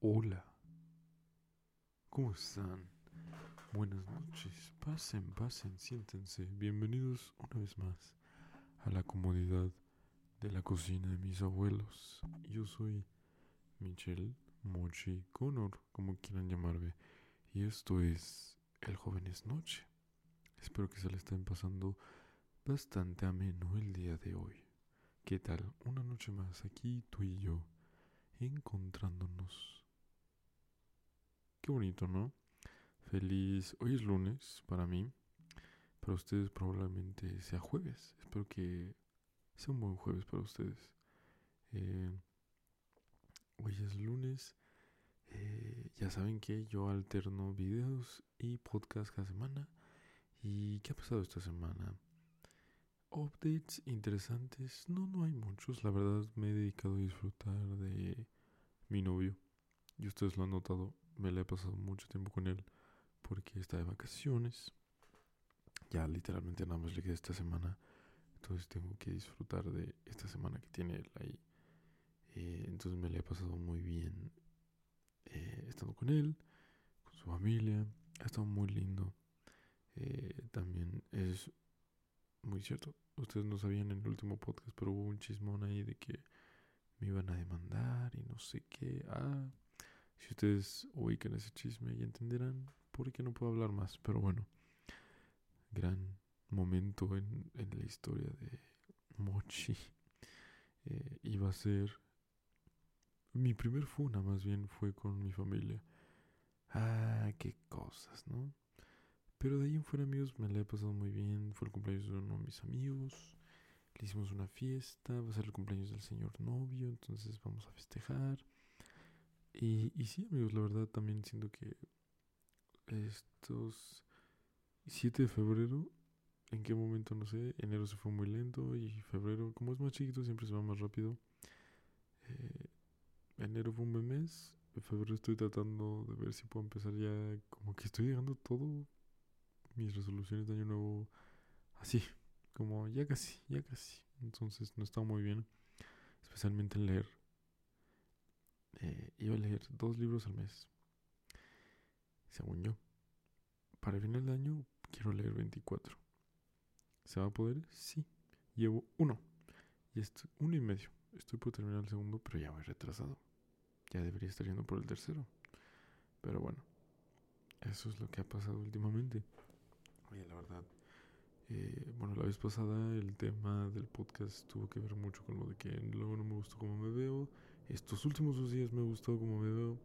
Hola. ¿Cómo están? Buenas noches. Pasen, pasen, siéntense. Bienvenidos una vez más a la comodidad de la cocina de mis abuelos. Yo soy Michelle Mochi Connor, como quieran llamarme. Y esto es El Joven es Noche. Espero que se le estén pasando bastante ameno el día de hoy. ¿Qué tal? Una noche más aquí tú y yo encontrándonos. Qué bonito, ¿no? Feliz. Hoy es lunes para mí. Para ustedes probablemente sea jueves. Espero que sea un buen jueves para ustedes. Eh, hoy es lunes. Eh, ya saben que yo alterno videos y podcast cada semana. ¿Y qué ha pasado esta semana? Updates interesantes. No, no hay muchos. La verdad me he dedicado a disfrutar de mi novio. Y ustedes lo han notado. Me la he pasado mucho tiempo con él porque está de vacaciones. Ya literalmente nada más le queda esta semana. Entonces tengo que disfrutar de esta semana que tiene él ahí. Eh, entonces me la he pasado muy bien eh, estando con él, con su familia. Ha estado muy lindo. Eh, también es muy cierto. Ustedes no sabían en el último podcast, pero hubo un chismón ahí de que me iban a demandar y no sé qué. Ah, si ustedes ubican ese chisme y entenderán por qué no puedo hablar más. Pero bueno, gran momento en, en la historia de Mochi. Eh, iba a ser mi primer funa, más bien fue con mi familia. Ah, qué cosas, ¿no? Pero de ahí en fuera, amigos, me la he pasado muy bien. Fue el cumpleaños de uno de mis amigos. Le hicimos una fiesta. Va a ser el cumpleaños del señor novio. Entonces vamos a festejar. Y, y sí, amigos, la verdad también siento que estos 7 de febrero, en qué momento no sé, enero se fue muy lento y febrero, como es más chiquito, siempre se va más rápido. Eh, enero fue un buen mes, en febrero estoy tratando de ver si puedo empezar ya, como que estoy llegando todo mis resoluciones de año nuevo así, como ya casi, ya casi. Entonces no está muy bien, especialmente en leer. Eh, iba a leer dos libros al mes, según yo. Para el final de año quiero leer 24. ¿Se va a poder? Sí. Llevo uno. Y esto, uno y medio. Estoy por terminar el segundo, pero ya voy retrasado. Ya debería estar yendo por el tercero. Pero bueno, eso es lo que ha pasado últimamente. Oye, la verdad. Eh, bueno, la vez pasada el tema del podcast tuvo que ver mucho con lo de que luego no me gustó cómo me veo. Estos últimos dos días me ha gustado cómo me veo.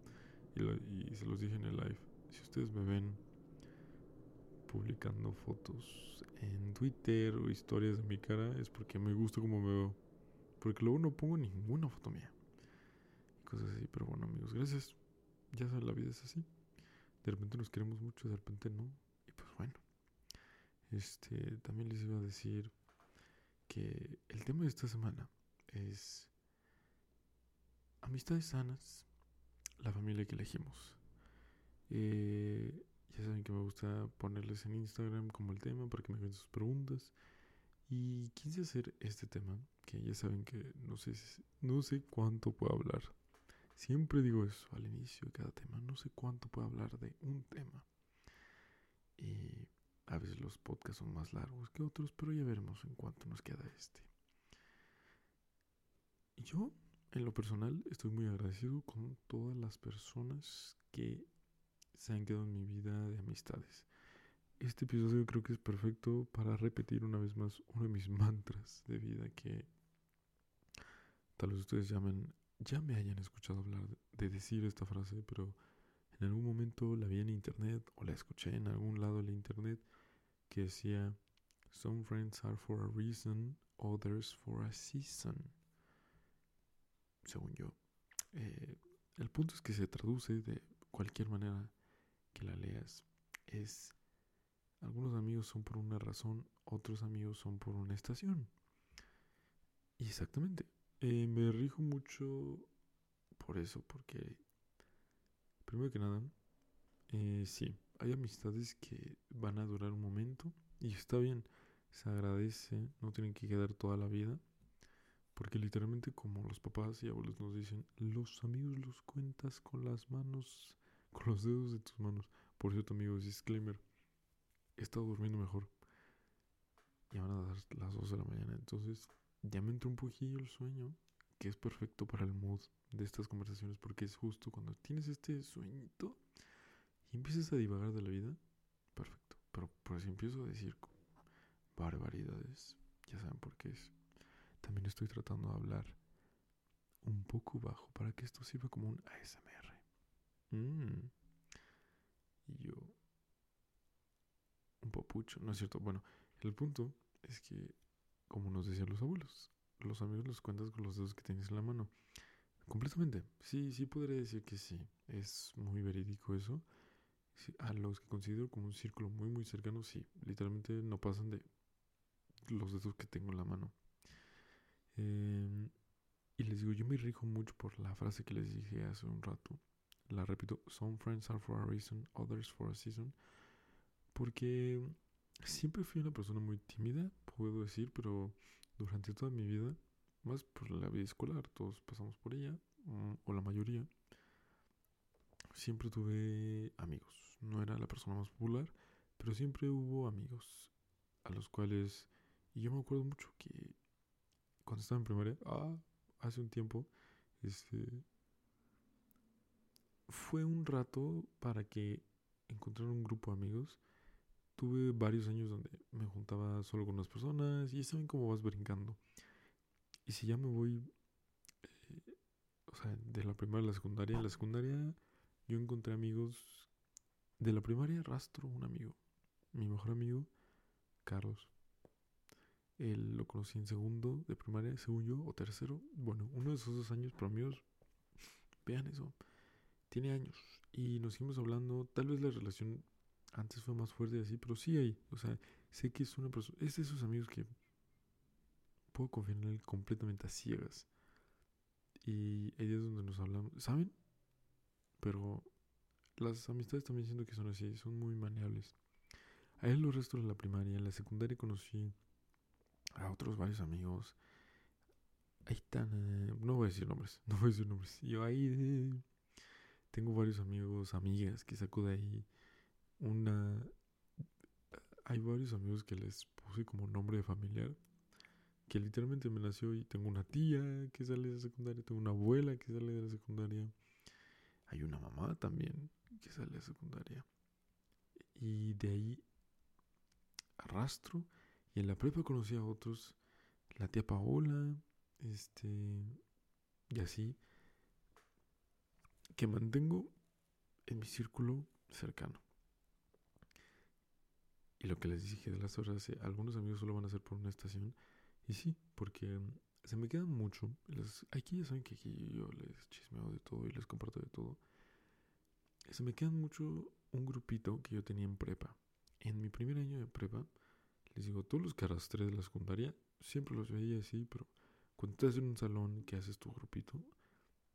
Y, y se los dije en el live. Si ustedes me ven publicando fotos en Twitter o historias de mi cara, es porque me gusta cómo me veo. Porque luego no pongo ninguna foto mía. Y cosas así. Pero bueno, amigos, gracias. Ya saben, la vida es así. De repente nos queremos mucho, de repente no. Y pues bueno. Este, también les iba a decir que el tema de esta semana es amistades sanas, la familia que elegimos. Eh, ya saben que me gusta ponerles en Instagram como el tema para que me hagan sus preguntas. Y quise hacer este tema, que ya saben que no sé, no sé cuánto puedo hablar. Siempre digo eso al inicio de cada tema, no sé cuánto puedo hablar de un tema. Y a veces los podcasts son más largos que otros, pero ya veremos en cuánto nos queda este. Yo, en lo personal, estoy muy agradecido con todas las personas que se han quedado en mi vida de amistades. Este episodio creo que es perfecto para repetir una vez más uno de mis mantras de vida que tal vez ustedes llamen, ya me hayan escuchado hablar de decir esta frase, pero en algún momento la vi en internet o la escuché en algún lado de internet que decía Some friends are for a reason, others for a season. Según yo. Eh, el punto es que se traduce de cualquier manera que la leas. Es algunos amigos son por una razón, otros amigos son por una estación. Y exactamente. Eh, me rijo mucho por eso, porque primero que nada, eh, sí, hay amistades que van a durar un momento y está bien, se agradece, no tienen que quedar toda la vida, Porque literalmente como los papás y abuelos nos dicen, los amigos los cuentas con las manos, con los dedos de tus manos. Por cierto amigos, disclaimer, he estado durmiendo mejor. Y van a dar las 2 de la mañana, entonces ya me entró un poquillo el sueño, que es perfecto para el mood de estas conversaciones, porque es justo cuando tienes este sueñito y empiezas a divagar de la vida, perfecto. Pero por si empiezo a decir barbaridades, ya saben por qué es. También estoy tratando de hablar un poco bajo para que esto sirva como un ASMR. Mm. Y yo, un popucho, ¿no es cierto? Bueno, el punto es que, como nos decían los abuelos, los amigos los cuentas con los dedos que tienes en la mano. Completamente. Sí, sí podría decir que sí. Es muy verídico eso. A los que considero como un círculo muy, muy cercano, sí. Literalmente no pasan de los dedos que tengo en la mano. Em, y les digo, yo me rijo mucho por la frase que les dije hace un rato. La repito, some friends are for a reason, others for a season. Porque siempre fui una persona muy tímida, puedo decir, pero durante toda mi vida, más por la vida escolar, todos pasamos por ella, mm, o la mayoría, siempre tuve amigos. No era la persona más popular, pero siempre hubo amigos a los cuales... Y yo me acuerdo mucho que cuando estaba en primaria, ah, hace un tiempo, este, fue un rato para que encontrar un grupo de amigos. Tuve varios años donde me juntaba solo con unas personas y saben cómo vas brincando. Y si ya me voy, eh, o sea, de la primaria a la secundaria, en la secundaria yo encontré amigos. De la primaria rastro un amigo, mi mejor amigo, Carlos. Él lo conocí en segundo de primaria, según yo, o tercero. Bueno, uno de esos dos años, pero amigos, vean eso. Tiene años. Y nos seguimos hablando. Tal vez la relación antes fue más fuerte así, pero sí hay. O sea, sé que es una persona. Es de esos amigos que puedo confiar en él completamente a ciegas. Y hay días donde nos hablamos. ¿Saben? Pero las amistades también siento que son así, son muy maneables. A él los restos de la primaria, en la secundaria conocí a otros varios amigos. Ahí están, eh, no voy a decir nombres, no voy a decir nombres. Yo ahí tengo varios amigos, amigas que saco de ahí. Una. Hay varios amigos que les puse como nombre de familiar. Que literalmente me nació y tengo una tía que sale de la secundaria, tengo una abuela que sale de la secundaria. Hay una mamá también que sale de secundaria. Y de ahí arrastro y en la prepa conocí a otros, la tía Paola, este, y así, que mantengo en mi círculo cercano. Y lo que les dije de las horas, eh, algunos amigos solo van a ser por una estación. Y sí, porque se me quedan mucho. aquí ya saben que aquí yo les chismeo de todo y les comparto de todo. Se me quedan mucho un grupito que yo tenía en prepa. En mi primer año de prepa, les digo, todos los que arrastré de la secundaria, siempre los veía así, pero cuando estás en un salón que haces tu grupito,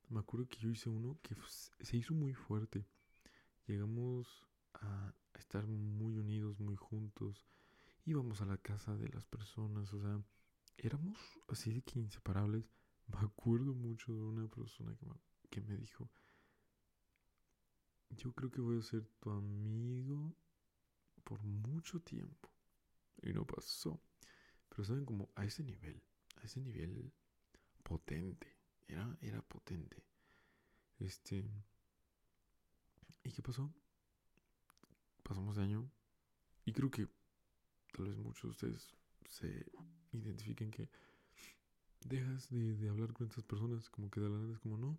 me acuerdo que yo hice uno que se hizo muy fuerte. Llegamos a estar muy unidos, muy juntos. Íbamos a la casa de las personas, o sea, éramos así de que inseparables. Me acuerdo mucho de una persona que me, dijo, yo creo que voy a ser tu amigo por mucho tiempo y no pasó. Pero saben como a ese nivel, a ese nivel potente, era, era potente. Este, ¿y qué pasó? Pasamos de año y creo que tal vez muchos de ustedes se identifiquen que dejas de, de hablar con estas personas, como que de la nada es como no.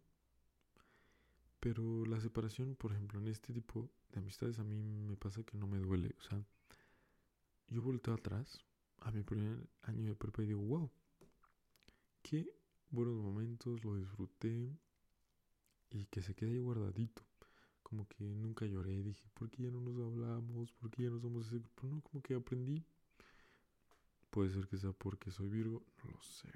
Pero la separación, por ejemplo, en este tipo de amistades a mí me pasa que no me duele. O sea, yo volteo atrás a mi primer año de prepa y digo, wow, qué buenos momentos, lo disfruté y que se quede ahí guardadito. Como que nunca lloré, dije, ¿por qué ya no nos hablamos? ¿Por qué ya no somos ese grupo? No, como que aprendí. Puede ser que sea porque soy Virgo, no lo sé.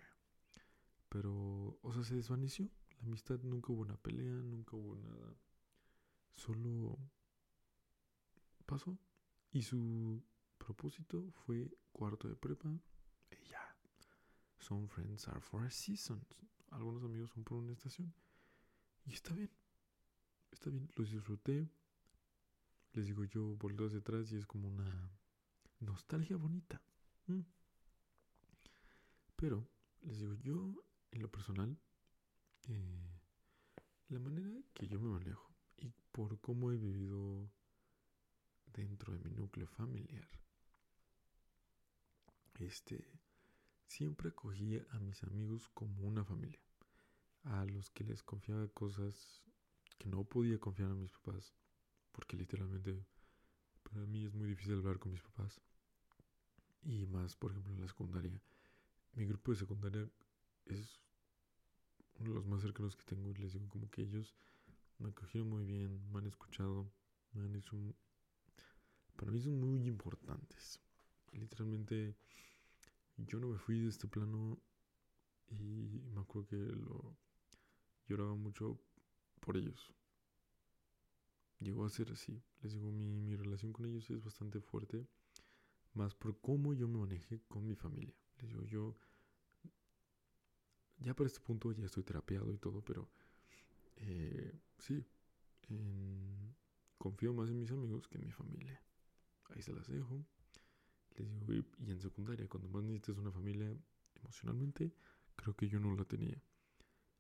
Pero, o sea, se desvaneció. La amistad nunca hubo una pelea, nunca hubo nada. Solo pasó. Y su propósito fue cuarto de prepa y ya. Some friends are for a season. Algunos amigos son por una estación. Y está bien. Está bien. Los disfruté. Les digo, yo volteo hacia atrás y es como una nostalgia bonita. Mm. Pero, les digo, yo en lo personal, eh, la manera que yo me manejo y por cómo he vivido dentro de mi núcleo familiar, este, siempre acogía a mis amigos como una familia, a los que les confiaba cosas que no podía confiar a mis papás, porque literalmente para mí es muy difícil hablar con mis papás. Y más, por ejemplo, en la secundaria. Mi grupo de secundaria es uno de los más cercanos que tengo. Les digo como que ellos me acogieron muy bien, me han escuchado, me han hecho... Para mí son muy importantes. literalmente yo no me fui de este plano y me acuerdo que lo lloraba mucho por ellos. Llegó a ser así. Les digo, mi, mi relación con ellos es bastante fuerte. Más por cómo yo me manejé con mi familia. Les digo, yo ya para este punto ya estoy terapeado y todo, pero eh, sí, confío más en mis amigos que en mi familia. Ahí se las dejo. Les digo, y, en secundaria, cuando más necesitas una familia emocionalmente, creo que yo no la tenía.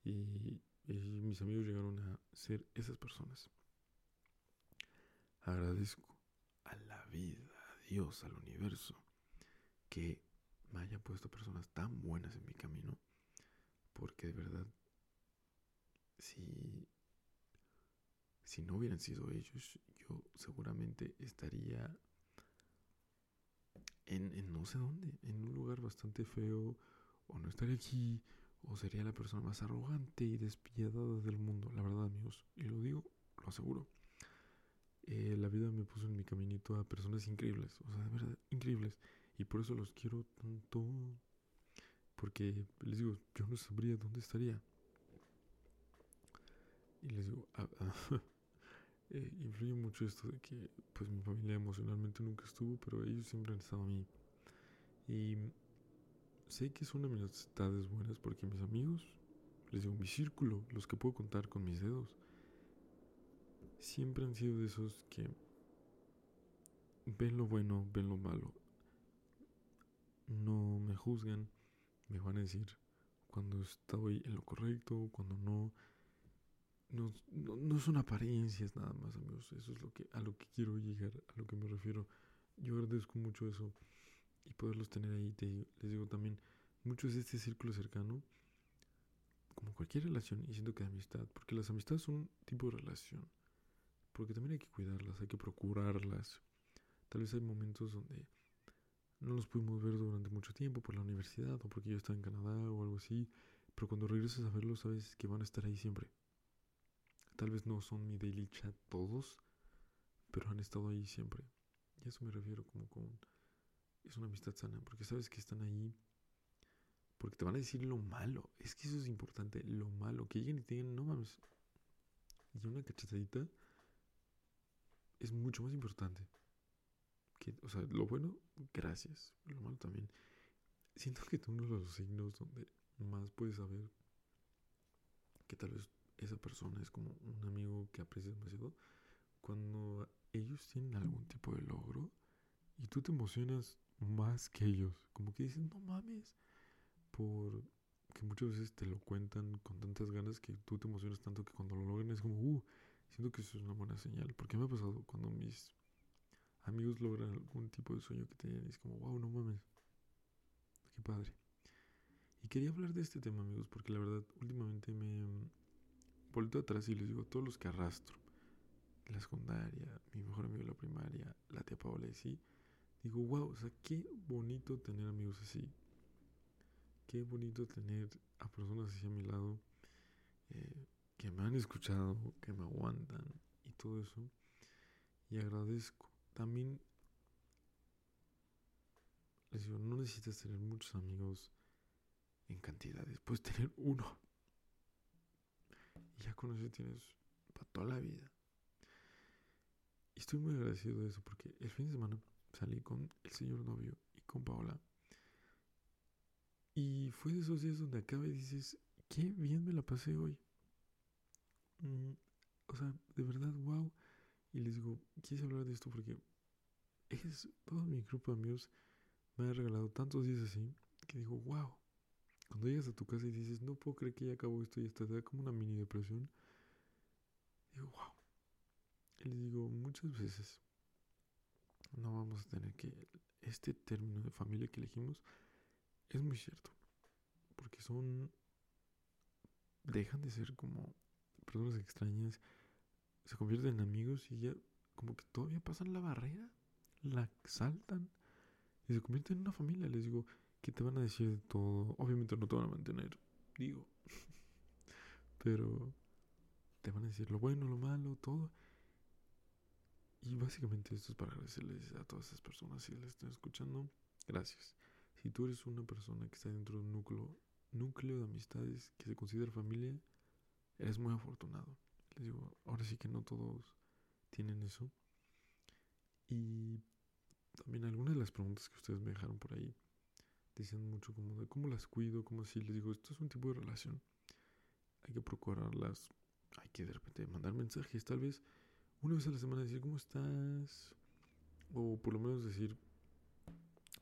Y mis amigos llegaron a ser esas personas. Agradezco a la vida, a Dios, al universo, que me haya puesto personas tan buenas en mi camino, porque de verdad, si, si no hubieran sido ellos, yo seguramente estaría en, no sé dónde, en un lugar bastante feo, o no estaría aquí, o sería la persona más arrogante y despiadada del mundo, la verdad amigos, y lo digo, lo aseguro. Eh, la vida me puso en mi caminito a personas increíbles, o sea, de verdad, increíbles. Y por eso los quiero tanto. Porque les digo, yo no sabría dónde estaría. Y les digo, ah, ah, eh, influye mucho esto de que pues mi familia emocionalmente nunca estuvo, pero ellos siempre han estado a mí. Y sé que son amistades buenas porque mis amigos, les digo, mi círculo, los que puedo contar con mis dedos, siempre han sido de esos que ven lo bueno, ven lo malo. No me juzgan, me van a decir cuando estoy en lo correcto, cuando no. No, no, son apariencias nada más, amigos. Eso es lo que, a lo que quiero llegar, a lo que me refiero. Yo agradezco mucho eso y poderlos tener ahí. les digo también, mucho es este círculo cercano, como cualquier relación, y siento que de amistad, porque las amistades son un tipo de relación porque también hay que cuidarlas, hay que procurarlas. Tal vez hay momentos donde no los pudimos ver durante mucho tiempo por la universidad o porque yo estaba en Canadá o algo así, pero cuando regresas a verlos sabes que van a estar ahí siempre. Tal vez no son mi daily chat todos, pero han estado ahí siempre. Y a eso me refiero como con... Es una amistad sana, porque sabes que están ahí porque te van a decir lo malo. Es que eso es importante, lo malo. Que lleguen y te digan, no mames. Y una cachetadita es mucho más importante. Que, o sea, lo bueno, gracias. Lo malo también. Siento que uno de los signos donde más puedes saber que tal vez esa persona es como un amigo que aprecias demasiado. Cuando ellos tienen algún tipo de logro y tú te emocionas más que ellos. Como que dicen, no mames. Por que muchas veces te lo cuentan con tantas ganas que tú te emocionas tanto que cuando lo logran es como, uh, Siento que eso es una buena señal, porque me ha pasado cuando mis amigos logran algún tipo de sueño que tenían y es como, wow, no mames, qué padre. Y quería hablar de este tema, amigos, porque la verdad, últimamente me vuelto atrás y les digo, todos los que arrastro, la secundaria, mi mejor amigo de la primaria, la tía Paola y sí, digo, wow, o sea, qué bonito tener amigos así. Qué bonito tener a personas así a mi lado. Eh, que me han escuchado, que me aguantan y todo eso. Y agradezco. También les digo, no necesitas tener muchos amigos en cantidades, puedes tener uno. Y ya con eso tienes para toda la vida. Y estoy muy agradecido de eso porque el fin de semana salí con el señor novio y con Paola. Y fue de esos días donde acaba y dices, qué bien me la pasé hoy. Mm, o sea, de verdad, wow. Y les digo, quise hablar de esto porque es todo mi grupo de amigos me ha regalado tantos días así que digo, wow. Cuando llegas a tu casa y dices, no puedo creer que ya acabó esto y hasta te da como una mini depresión, digo, wow. Y les digo, muchas veces no vamos a tener que. Este término de familia que elegimos es muy cierto. Porque son. Dejan de ser como personas extrañas. Se convierten en amigos y ya como que todavía pasan la barrera. La saltan. Y se convierten en una familia. Les digo, que te van a decir de todo. Obviamente no te van a mantener. Digo. Pero te van a decir lo bueno, lo malo, todo. Y básicamente esto es para agradecerles a todas esas personas si les están escuchando. Gracias. Si tú eres una persona que está dentro de un núcleo, núcleo de amistades que se considera familia, eres muy afortunado. Les digo, ahora sí que no todos tienen eso. Y también algunas de las preguntas que ustedes me dejaron por ahí dicen mucho como de cómo las cuido, como si les digo, esto es un tipo de relación. Hay que procurarlas, hay que de repente mandar mensajes, tal vez una vez a la semana decir cómo estás. O por lo menos decir,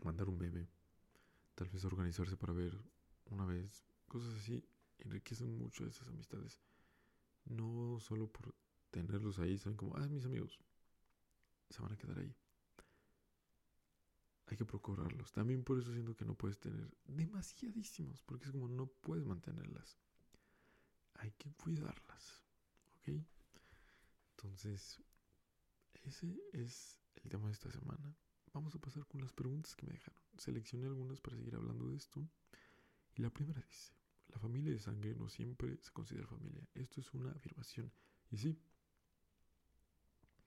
mandar un bebé. Tal vez organizarse para ver una vez. Cosas así enriquecen mucho esas amistades. No solo por tenerlos ahí, saben como, ah, mis amigos. Se van a quedar ahí. Hay que procurarlos. También por eso siento que no puedes tener demasiadísimos, porque es como no puedes mantenerlas. Hay que cuidarlas. ¿Ok? Entonces, ese es el tema de esta semana. Vamos a pasar con las preguntas que me dejaron. Seleccioné algunas para seguir hablando de esto. Y la primera dice, la familia de sangre no siempre se considera familia. Esto es una afirmación. Y sí,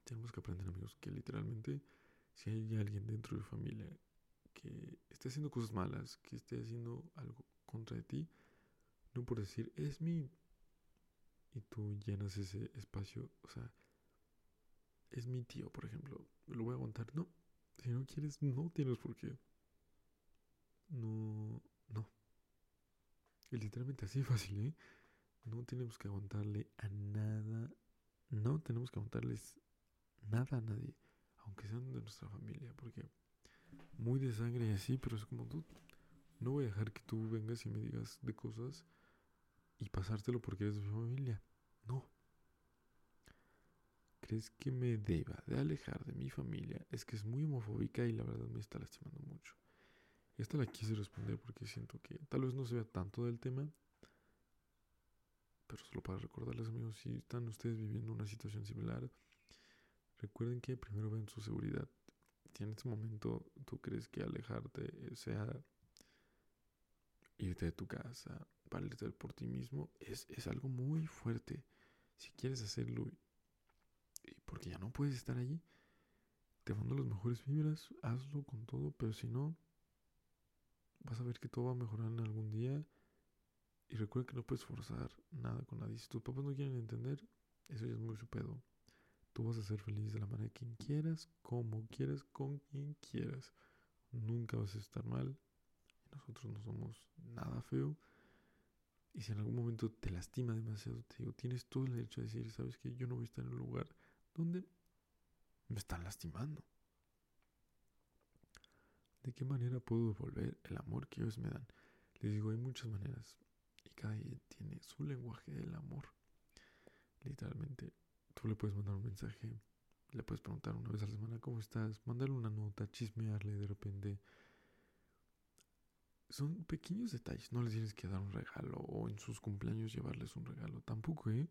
tenemos que aprender amigos que literalmente si hay alguien dentro de familia que esté haciendo cosas malas, que esté haciendo algo contra de ti, no por decir es mi y tú llenas ese espacio, o sea, es mi tío, por ejemplo, lo voy a aguantar. No, si no quieres, no tienes por qué. No, no. Literalmente así fácil, ¿eh? No tenemos que aguantarle a nada. No tenemos que aguantarles nada a nadie. Aunque sean de nuestra familia. Porque muy de sangre y así, pero es como tú. No voy a dejar que tú vengas y me digas de cosas y pasártelo porque eres de mi familia. No. ¿Crees que me deba de alejar de mi familia? Es que es muy homofóbica y la verdad me está lastimando mucho. Esta la quise responder porque siento que tal vez no se vea tanto del tema, pero solo para recordarles amigos, si están ustedes viviendo una situación similar, recuerden que primero ven su seguridad. Si en este momento tú crees que alejarte sea irte de tu casa, valerte por ti mismo, es, es algo muy fuerte. Si quieres hacerlo porque ya no puedes estar allí. Te mando las mejores vibras, hazlo con todo, pero si no, vas a ver que todo va a mejorar en algún día. Y recuerda que no puedes forzar nada con nadie. Si tus papás no quieren entender, eso ya es muy su pedo. Tú vas a ser feliz de la manera que quieras, como quieras, con quien quieras. Nunca vas a estar mal. Nosotros no somos nada feo. Y si en algún momento te lastima demasiado, te digo, tienes todo el derecho a decir, sabes que yo no voy a estar en un lugar donde me están lastimando. ¿De qué manera puedo devolver el amor que ellos me dan? Les digo, hay muchas maneras y cada quien tiene su lenguaje del amor. Literalmente, tú le puedes mandar un mensaje, le puedes preguntar una vez a la semana cómo estás, mandarle una nota, chismearle de repente. Son pequeños detalles, no les tienes que dar un regalo o en sus cumpleaños llevarles un regalo, tampoco, ¿eh?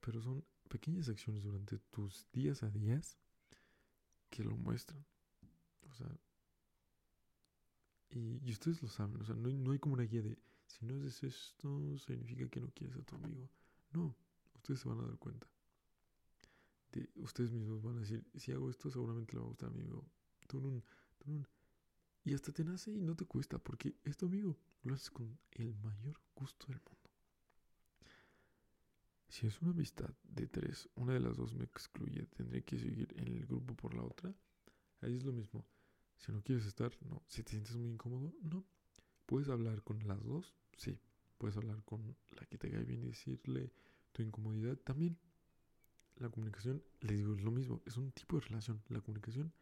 Pero son pequeñas acciones durante tus días a días que lo muestran. O sea, y, ustedes lo saben, o sea, no hay, como una guía de si no haces esto, significa que no quieres a tu amigo. No, ustedes se van a dar cuenta. De, ustedes mismos van a decir, si hago esto, seguramente le va a gustar a mi amigo. No. Y hasta te nace y no te cuesta, porque es tu amigo. Lo haces con el mayor gusto del mundo. Si es una amistad de tres, una de las dos me excluye, tendré que seguir en el grupo por la otra. Ahí es lo mismo. Si no quieres estar, no. Si te sientes muy incómodo, no. ¿Puedes hablar con las dos? Sí. ¿Puedes hablar con la que te cae bien y decirle tu incomodidad? También. La comunicación, les digo, es lo mismo. Es un tipo de relación. La comunicación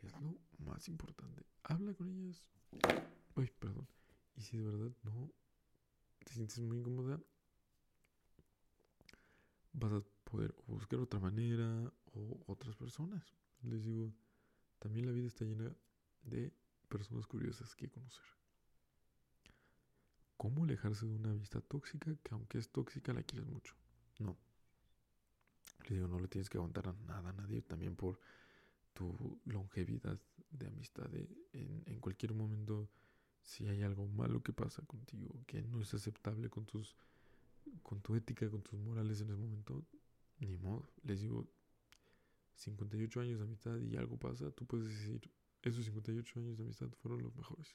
es lo más importante. Habla con ellas. Ay, perdón. Y si de verdad no te sientes muy incómoda, vas a poder buscar otra manera o otras personas. Les digo, también la vida está llena de personas curiosas que conocer. ¿Cómo alejarse de una amistad tóxica que aunque es tóxica la quieres mucho? No. Les digo, no le tienes que aguantar a nada a nadie, también por tu longevidad de amistad. en, en cualquier momento, si hay algo malo que pasa contigo, que no es aceptable con tus con tu ética, con tus morales en ese momento, ni modo. Les digo, 58 años de amistad y algo pasa, tú puedes decir, esos 58 años de amistad fueron los mejores.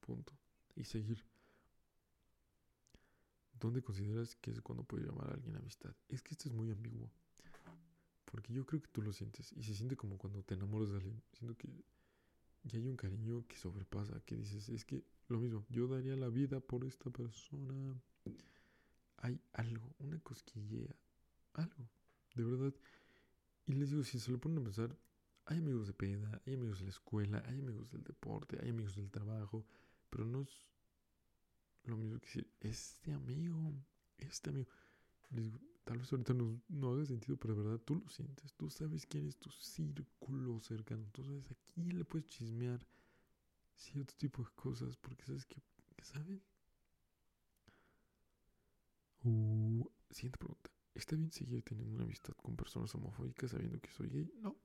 Punto. Y seguir. ¿Dónde consideras que es cuando puedes llamar a alguien amistad? Es que esto es muy ambiguo. Porque yo creo que tú lo sientes. Y se siente como cuando te enamoras de alguien. Siento que hay un cariño que sobrepasa. Que dices, es que lo mismo. Yo daría la vida por esta persona. Hay algo, una cosquillea. Algo. De verdad. Y les digo, si se lo ponen a pensar, hay amigos de peda, hay amigos de la escuela, hay amigos del deporte, hay amigos del trabajo, pero no es lo mismo que decir, este amigo, este amigo. Les digo, tal vez ahorita no, no haga sentido, pero de verdad tú lo sientes, tú sabes quién es tu círculo cercano, tú sabes a quién le puedes chismear cierto tipo de cosas, porque sabes que, ¿saben? Uh, siguiente pregunta. ¿Está bien seguir teniendo una amistad con personas homofóbicas sabiendo que soy gay? No.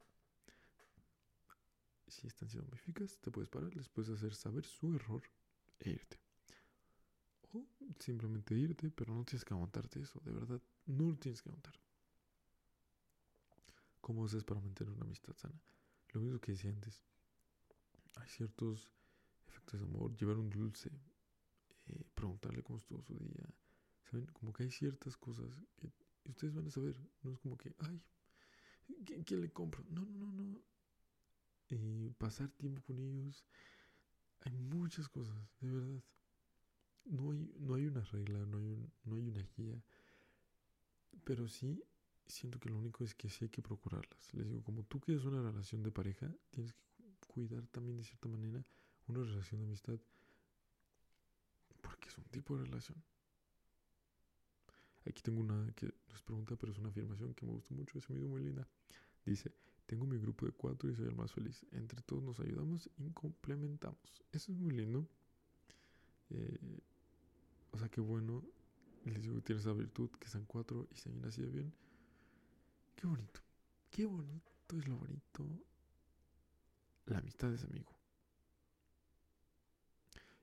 Si están siendo homofóbicas, te puedes parar, les puedes hacer saber su error e irte. O simplemente irte, pero no tienes que aguantarte eso, de verdad, no lo tienes que aguantar. ¿Cómo haces para mantener una amistad sana? Lo mismo que decía antes. Hay ciertos efectos de amor, llevar un dulce, eh, preguntarle cómo estuvo su día. ¿Saben? Como que hay ciertas cosas que y ustedes van a saber, no es como que, ay, ¿qué, le compro? No, no, no, no. Y pasar tiempo con ellos. Hay muchas cosas, de verdad. No hay, no hay una regla, no hay, no hay una guía. Pero sí, siento que lo único es que sí hay que procurarlas. Les digo, como tú quieres una relación de pareja, tienes que cuidar también de cierta manera una relación de amistad. Porque es un tipo de relación. Aquí tengo una que pregunta, pero es una afirmación que me gustó mucho, es muy linda. Dice, tengo mi grupo de cuatro y soy el más feliz. Entre todos nos ayudamos y complementamos. Eso es muy lindo. Eh, o sea, qué bueno. Les digo que tiene esa virtud, que sean cuatro y se hayan así bien. Qué bonito. Qué bonito es lo bonito. La amistad es amigo.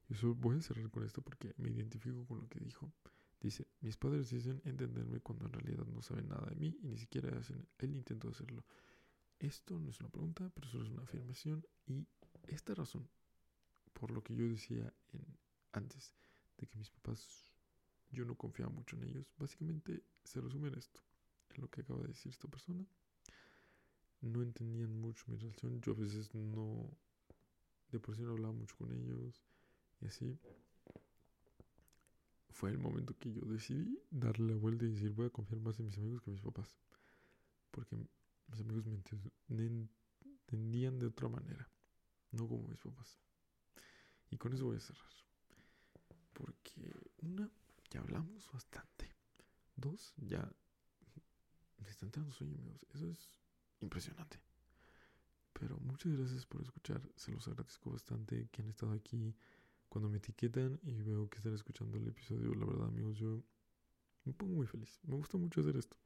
Yo voy a cerrar con esto porque me identifico con lo que dijo. Mis padres dicen entenderme cuando en realidad no saben nada de mí y ni siquiera hacen el intento de hacerlo. Esto no es una pregunta, pero solo es una afirmación y esta razón, por lo que yo decía antes, de que mis papás, yo no confiaba mucho en ellos, básicamente se resume en esto, en lo que acaba de decir esta persona. No entendían mucho mi relación, yo a veces no, de por sí no hablaba mucho con ellos y así fue el momento que yo decidí darle la vuelta y decir voy a confiar más en mis amigos que en mis papás. Porque mis amigos me entendían de otra manera, no como mis papás. Y con eso voy a cerrar. Porque una, ya hablamos bastante. Dos, ya me están entrando sueño, amigos. Eso es impresionante. Pero muchas gracias por escuchar. Se los agradezco bastante que han estado aquí cuando me etiquetan y veo que están escuchando el episodio, la verdad amigos, yo me pongo muy feliz. Me gusta mucho hacer esto.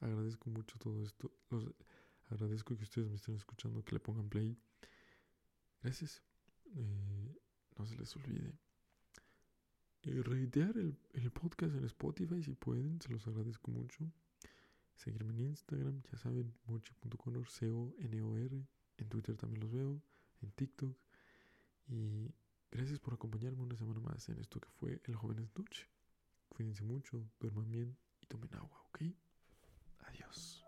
Agradezco mucho todo esto. Los, agradezco que ustedes me estén escuchando, que le pongan play. Gracias. Eh, no se les olvide. Eh, reitear el, el, podcast en Spotify si pueden, se los agradezco mucho. Seguirme en Instagram, ya saben, mochi.conor, C-O-N-O-R. En Twitter también los veo, en TikTok. Y Gracias por acompañarme una semana más en esto que fue El Joven Noche. Cuídense mucho, duerman bien y tomen agua, ¿ok? Adiós.